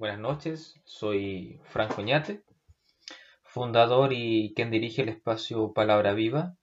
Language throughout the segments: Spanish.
Buenas noches, soy Franco Ñate, fundador y quien dirige el espacio Palabra Viva.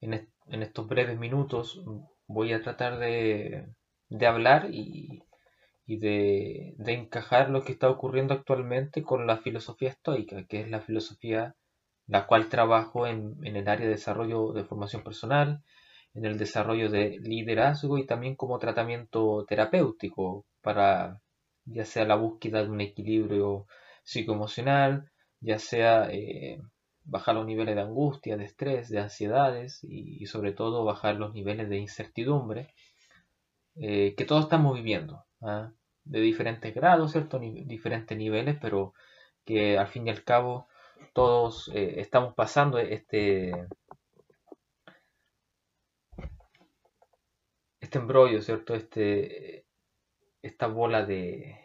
En, estos breves minutos voy a tratar de, hablar y, de, encajar lo que está ocurriendo actualmente con la filosofía estoica, que es la filosofía la cual trabajo en, en el área de desarrollo de formación personal, en el desarrollo de liderazgo y también como tratamiento terapéutico para ya sea la búsqueda de un equilibrio psicoemocional, ya sea eh, bajar los niveles de angustia, de estrés, de ansiedades y, sobre todo bajar los niveles de incertidumbre eh, que todos estamos viviendo, ¿ah? de diferentes grados, ¿cierto? diferentes niveles, pero que al fin y al cabo todos eh, estamos pasando este, este embrollo, ¿cierto? Este, esta bola de,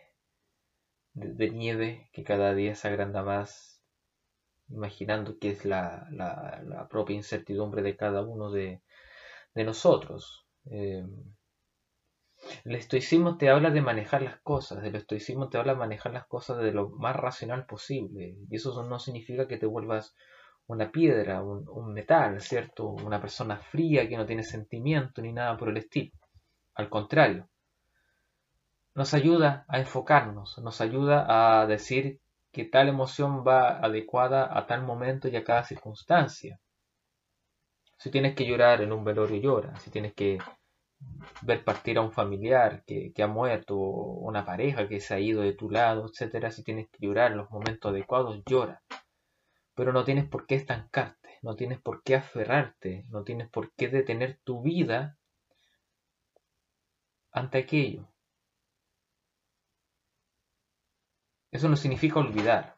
de, nieve que cada día se agranda más, imaginando que es la, la, propia incertidumbre de cada uno de, de nosotros. Eh, el estoicismo te habla de manejar las cosas, el estoicismo te habla de manejar las cosas de lo más racional posible, y eso no significa que te vuelvas una piedra, un, un metal, ¿cierto? Una persona fría que no tiene sentimiento ni nada por el estilo. Al contrario, nos ayuda a enfocarnos, nos ayuda a decir que tal emoción va adecuada a tal momento y a cada circunstancia. Si tienes que llorar en un velorio, llora. Si tienes que ver partir a un familiar que, ha muerto, una pareja que se ha ido de tu lado, etcétera, si tienes que llorar en los momentos adecuados, llora. Pero no tienes por qué estancarte, no tienes por qué aferrarte, no tienes por qué detener tu vida ante aquello. Eso no significa olvidar.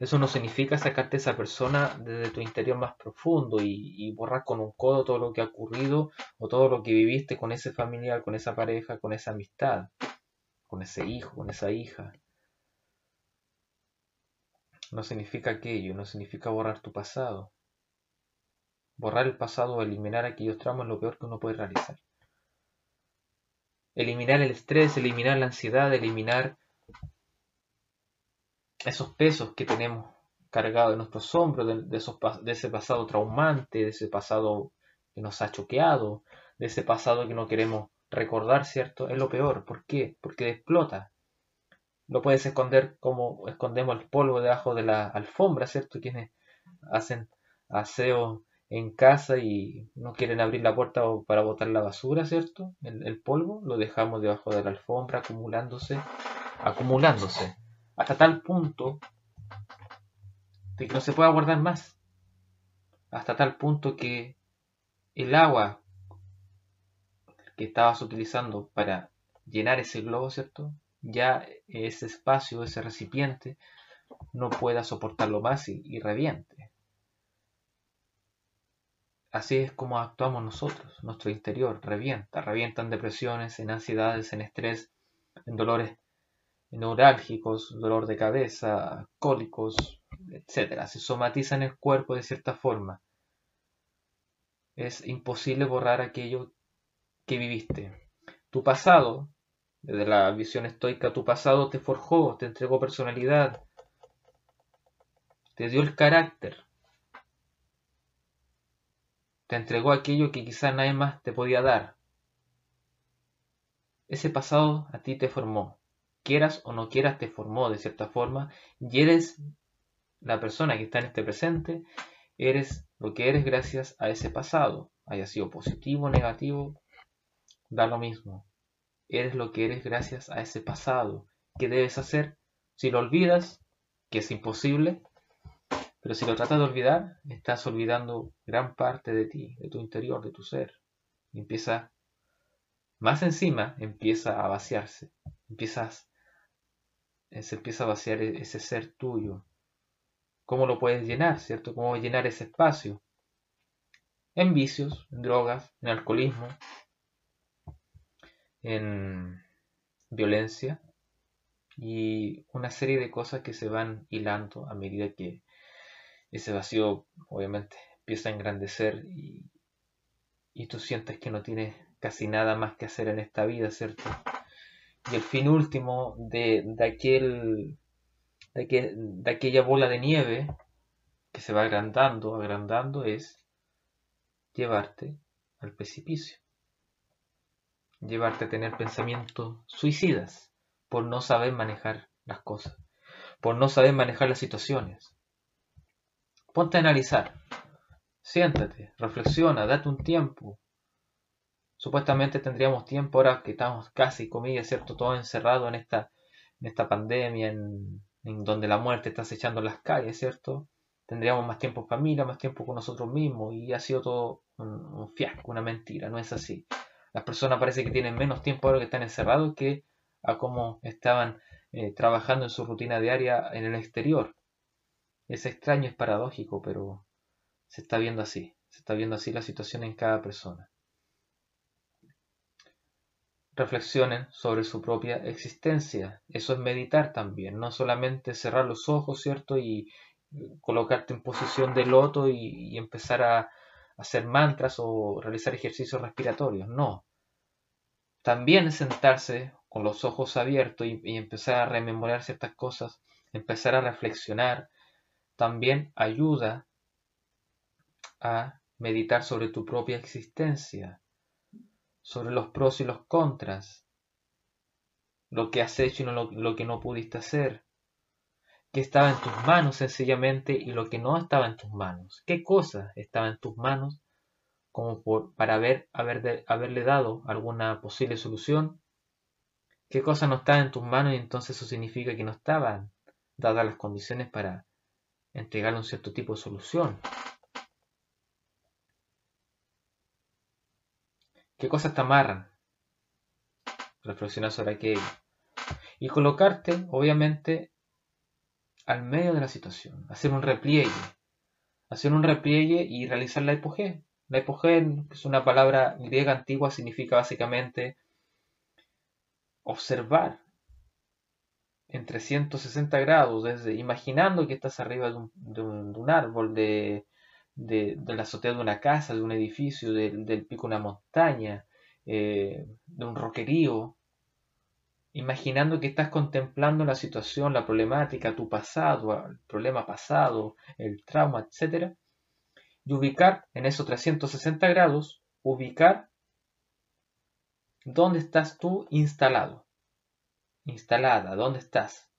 Eso no significa sacarte a esa persona desde tu interior más profundo y, borrar con un codo todo lo que ha ocurrido o todo lo que viviste con ese familiar, con esa pareja, con esa amistad, con ese hijo, con esa hija. No significa aquello, no significa borrar tu pasado. Borrar el pasado o eliminar aquellos tramos es lo peor que uno puede realizar. Eliminar el estrés, eliminar la ansiedad, eliminar esos pesos que tenemos cargados en nuestros hombros, de, esos, de ese pasado traumante, de ese pasado que nos ha choqueado, de ese pasado que no queremos recordar, ¿cierto? Es lo peor. ¿Por qué? Porque explota. Lo puedes esconder como escondemos el polvo debajo de la alfombra, ¿cierto? Quienes hacen aseo en casa y no quieren abrir la puerta para botar la basura, ¿cierto? El, el polvo lo dejamos debajo de la alfombra acumulándose, acumulándose hasta tal punto de que no se pueda guardar más. Hasta tal punto que el agua que estabas utilizando para llenar ese globo, ¿cierto? Ya ese espacio, ese recipiente, no pueda soportarlo más y, reviente. Así es como actuamos nosotros, nuestro interior revienta, revientan depresiones, en ansiedades, en estrés, en dolores neurálgicos, dolor de cabeza, cólicos, etc. Se somatiza en el cuerpo de cierta forma. Es imposible borrar aquello que viviste. Tu pasado, desde la visión estoica, tu pasado te forjó, te entregó personalidad, te dio el carácter, te entregó aquello que quizá nadie más te podía dar. Ese pasado a ti te formó quieras o no quieras, te formó de cierta forma y eres la persona que está en este presente, eres lo que eres gracias a ese pasado, haya sido positivo o negativo, da lo mismo. Eres lo que eres gracias a ese pasado. ¿Qué debes hacer? Si lo olvidas, que es imposible, pero si lo tratas de olvidar, estás olvidando gran parte de ti, de tu interior, de tu ser. Y empieza, más encima, empieza a vaciarse. Empiezas se empieza a vaciar e-, ese ser tuyo. ¿Cómo lo puedes llenar, cierto? ¿Cómo llenar ese espacio? En vicios, en drogas, en alcoholismo, en violencia y una serie de cosas que se van hilando a medida que ese vacío obviamente empieza a engrandecer y, y tú sientes que no tienes casi nada más que hacer en esta vida, ¿cierto? Y el fin último de, aquel de, de aquella bola de nieve que se va agrandando, agrandando, es llevarte al precipicio. Llevarte a tener pensamientos suicidas por no saber manejar las cosas, por no saber manejar las situaciones. Ponte a analizar, siéntate, reflexiona, date un tiempo. Supuestamente tendríamos tiempo ahora que estamos casi, comillas, ¿cierto? Todo encerrado en esta, en esta pandemia, en, en donde la muerte está acechando las calles, ¿cierto? Tendríamos más tiempo en familia, más tiempo con nosotros mismos y ha sido todo un, fiasco, una mentira, no es así. Las personas parece que tienen menos tiempo ahora que están encerrados que a cómo estaban eh, trabajando en su rutina diaria en el exterior. Es extraño, es paradójico, pero se está viendo así, se está viendo así la situación en cada persona reflexionen sobre su propia existencia. Eso es meditar también, no solamente cerrar los ojos, ¿cierto? Y colocarte en posición de loto y, empezar a, hacer mantras o realizar ejercicios respiratorios, no. También sentarse con los ojos abiertos y, y empezar a rememorar ciertas cosas, empezar a reflexionar, también ayuda a meditar sobre tu propia existencia sobre los pros y los contras, lo que has hecho y lo, que no pudiste hacer, qué estaba en tus manos sencillamente y lo que no estaba en tus manos, qué cosa estaba en tus manos como para haber, haberle dado alguna posible solución, qué cosa no estaba en tus manos y entonces eso significa que no estaban dadas las condiciones para entregarle un cierto tipo de solución. ¿Qué cosas te amarran? Reflexionar sobre aquello. Y colocarte, obviamente, al medio de la situación. Hacer un repliegue. Hacer un repliegue y realizar la epogé. La epogé, que es una palabra griega antigua, significa básicamente observar en 360 grados, desde imaginando que estás arriba de un árbol, de, de, la azotea de una casa, de un edificio, del pico de una montaña, eh, de un roquerío, imaginando que estás contemplando la situación, la problemática, tu pasado, el problema pasado, el trauma, etc. Y ubicar en esos 360 grados, ubicar dónde estás tú instalado, instalada, dónde estás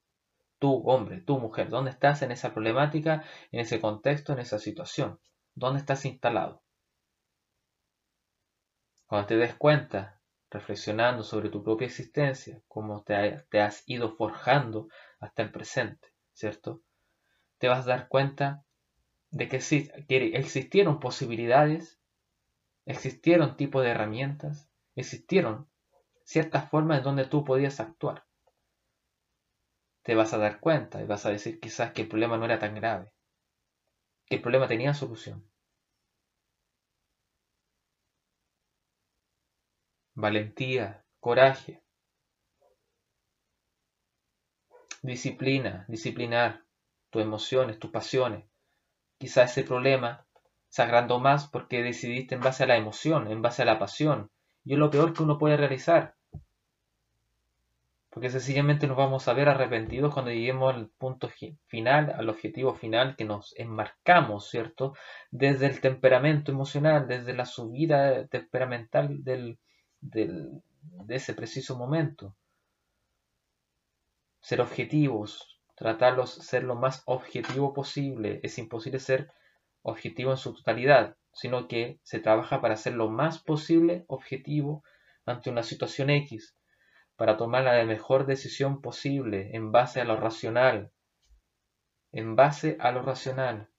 tú, hombre, tú, mujer, dónde estás en esa problemática, en ese contexto, en esa situación, dónde estás instalado. Cuando te des cuenta, reflexionando sobre tu propia existencia, cómo te, has ido forjando hasta el presente, ¿cierto? Te vas a dar cuenta de que, que existieron posibilidades, existieron tipos de herramientas, existieron ciertas formas en donde tú podías actuar te vas a dar cuenta y vas a decir quizás que el problema no era tan grave, que el problema tenía solución. Valentía, coraje, disciplina, disciplinar tus emociones, tus pasiones. Quizás ese problema se agrandó más porque decidiste en base a la emoción, en base a la pasión. Y es lo peor que uno puede realizar porque sencillamente nos vamos a ver arrepentidos cuando lleguemos al punto final, al objetivo final que nos enmarcamos, ¿cierto? Desde el temperamento emocional, desde la subida temperamental del, de ese preciso momento. Ser objetivos, tratarlos, ser lo más objetivo posible. Es imposible ser objetivo en su totalidad, sino que se trabaja para ser lo más posible objetivo ante una situación X para tomar la mejor decisión posible en base a lo racional. En base a lo racional.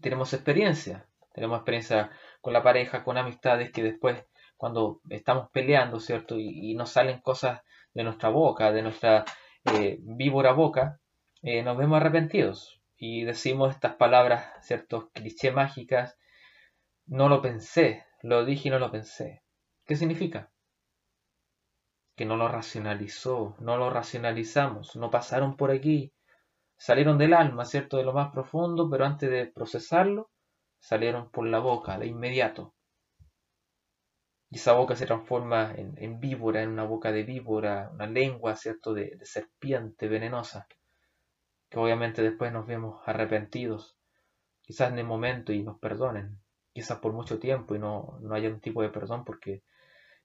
tenemos experiencia. Tenemos experiencia con la pareja, con amistades que después, cuando estamos peleando, ¿cierto? Y, nos salen cosas de nuestra boca, de nuestra eh, víbora boca, eh, nos vemos arrepentidos. Y decimos estas palabras, ¿cierto? Cliché mágicas. No lo pensé, lo dije y no lo pensé. ¿Qué significa? Que no lo racionalizó, no lo racionalizamos, no pasaron por aquí, salieron del alma, ¿cierto? De lo más profundo, pero antes de procesarlo, salieron por la boca, de inmediato. y esa boca se transforma en, víbora, en una boca de víbora, una lengua, ¿cierto?, de, serpiente venenosa, que obviamente después nos vemos arrepentidos, quizás en el momento y nos perdonen, quizás por mucho tiempo y no, no haya un tipo de perdón porque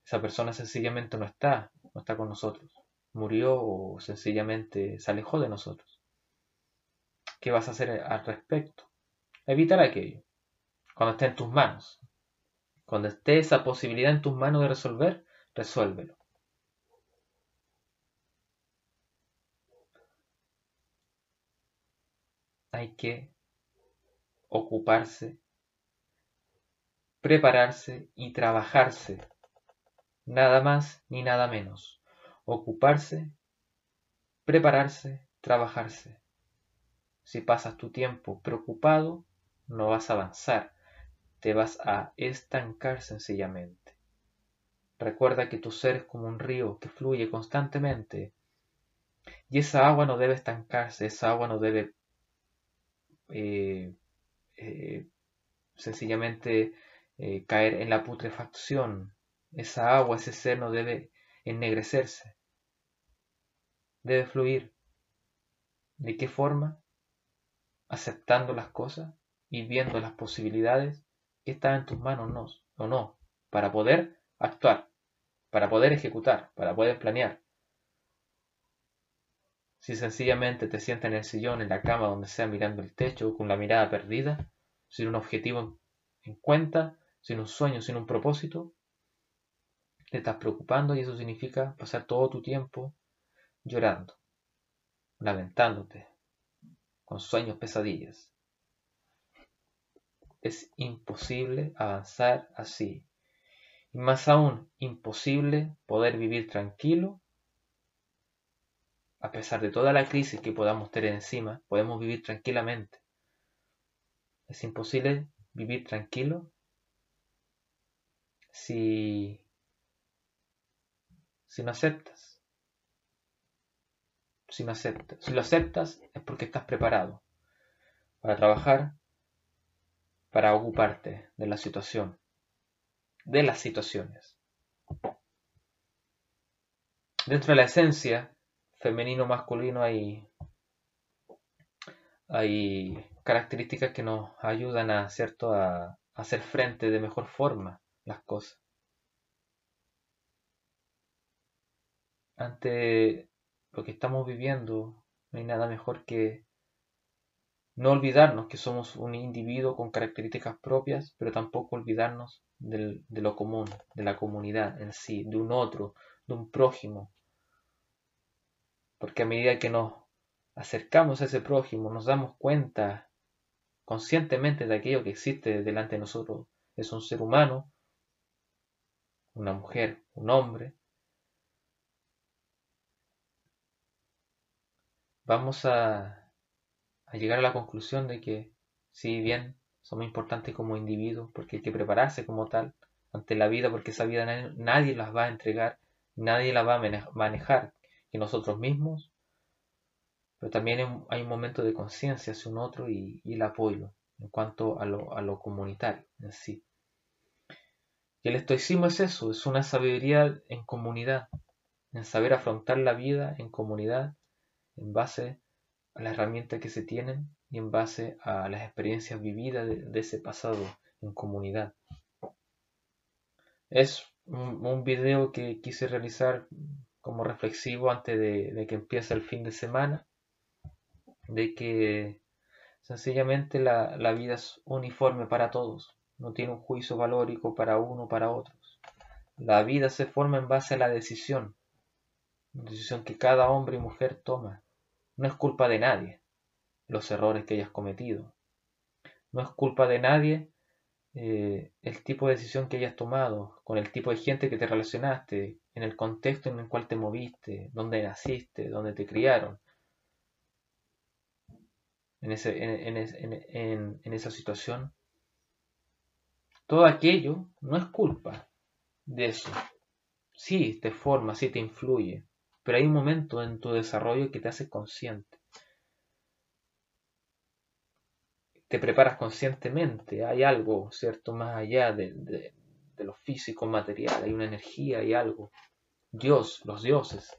esa persona sencillamente no está, no está con nosotros, murió o sencillamente se alejó de nosotros. ¿Qué vas a hacer al respecto? Evitar aquello, cuando esté en tus manos, cuando esté esa posibilidad en tus manos de resolver, resuélvelo. Hay que ocuparse, prepararse y trabajarse. Nada más ni nada menos. Ocuparse, prepararse, trabajarse. Si pasas tu tiempo preocupado, no vas a avanzar te vas a estancar sencillamente. Recuerda que tu ser es como un río que fluye constantemente y esa agua no debe estancarse, esa agua no debe eh, eh, sencillamente eh, caer en la putrefacción. Esa agua, ese ser no debe ennegrecerse, debe fluir. ¿De qué forma? Aceptando las cosas y viendo las posibilidades que está en tus manos o no, para poder actuar, para poder ejecutar, para poder planear. Si sencillamente te sientas en el sillón, en la cama, donde sea, mirando el techo, con la mirada perdida, sin un objetivo en cuenta, sin un sueño, sin un propósito, te estás preocupando y eso significa pasar todo tu tiempo llorando, lamentándote, con sueños, pesadillas. Es imposible avanzar así. Y más aún, imposible poder vivir tranquilo. A pesar de toda la crisis que podamos tener encima, podemos vivir tranquilamente. Es imposible vivir tranquilo si, si no aceptas. Si no aceptas. Si lo aceptas es porque estás preparado para trabajar para ocuparte de la situación, de las situaciones. Dentro de la esencia femenino-masculino hay, hay características que nos ayudan a, a hacer frente de mejor forma las cosas. Ante lo que estamos viviendo, no hay nada mejor que no olvidarnos que somos un individuo con características propias, pero tampoco olvidarnos de lo común, de la comunidad en sí, de un otro, de un prójimo. Porque a medida que nos acercamos a ese prójimo, nos damos cuenta conscientemente de aquello que existe delante de nosotros. Es un ser humano, una mujer, un hombre. Vamos a llegar a la conclusión de que, si bien somos importantes como individuos, porque hay que prepararse como tal ante la vida, porque esa vida nadie, las va a entregar, nadie la va a manejar, que nosotros mismos, pero también hay un momento de conciencia hacia un otro y, el apoyo en cuanto a lo, a lo comunitario en sí. Y el estoicismo es eso, es una sabiduría en comunidad, en saber afrontar la vida en comunidad en base a las herramientas que se tienen y en base a las experiencias vividas de, ese pasado en comunidad. Es un, video que quise realizar como reflexivo antes de, que empiece el fin de semana, de que sencillamente la, la vida es uniforme para todos, no tiene un juicio valórico para uno o para otros. La vida se forma en base a la decisión, una decisión que cada hombre y mujer toma no es culpa de nadie los errores que hayas cometido. No es culpa de nadie eh, el tipo de decisión que hayas tomado, con el tipo de gente que te relacionaste, en el contexto en el cual te moviste, donde naciste, donde te criaron. En, ese, en esa situación. Todo aquello no es culpa de eso. Sí, te forma, sí te influye, pero hay un momento en tu desarrollo que te hace consciente. Te preparas conscientemente, hay algo, ¿cierto? Más allá de, lo físico material, hay una energía y algo. Dios, los dioses,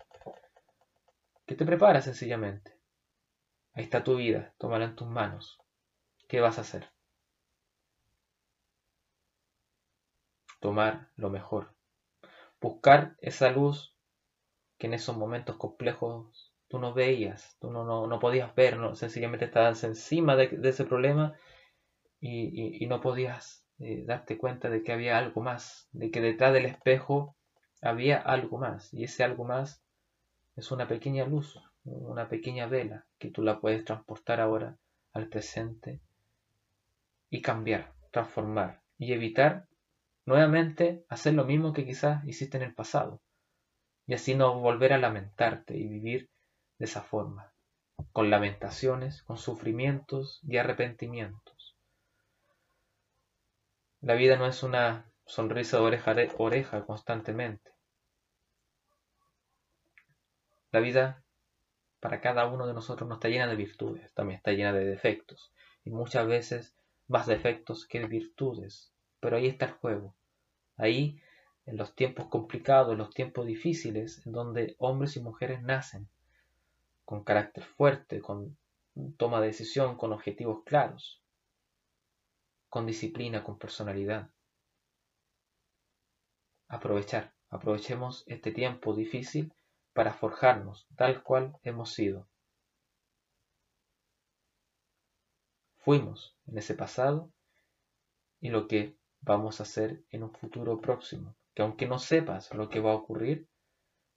que te prepara sencillamente. Ahí está tu vida, tómala en tus manos. ¿Qué vas a hacer? Tomar lo mejor. Buscar esa luz que en esos momentos complejos tú no veías, tú no, no, podías ver, no, sencillamente estabas encima de, ese problema y, no podías eh, darte cuenta de que había algo más, de que detrás del espejo había algo más y ese algo más es una pequeña luz, una pequeña vela que tú la puedes transportar ahora al presente y cambiar, transformar y evitar nuevamente hacer lo mismo que quizás hiciste en el pasado y así no volver a lamentarte y vivir de esa forma, con lamentaciones, con sufrimientos y arrepentimientos. La vida no es una sonrisa de oreja a oreja constantemente. La vida para cada uno de nosotros no está llena de virtudes, también está llena de defectos, y muchas veces más defectos que virtudes, pero ahí está el juego. Ahí, en los tiempos complicados, en los tiempos difíciles, en donde hombres y mujeres nacen, con carácter fuerte, con toma de decisión, con objetivos claros, con disciplina, con personalidad. Aprovechar, aprovechemos este tiempo difícil para forjarnos tal cual hemos sido. Fuimos en ese pasado y lo que vamos a hacer en un futuro próximo, que aunque no sepas lo que va a ocurrir,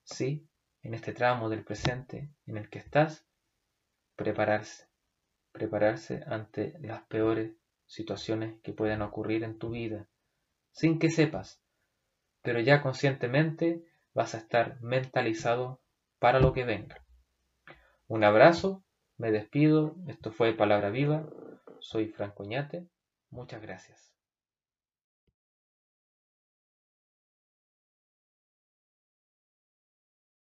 sí en este tramo del presente en el que estás, prepararse, prepararse ante las peores situaciones que puedan ocurrir en tu vida, sin que sepas, pero ya conscientemente vas a estar mentalizado para lo que venga. Un abrazo, me despido, esto fue Palabra Viva, soy Franco Ñate, muchas gracias.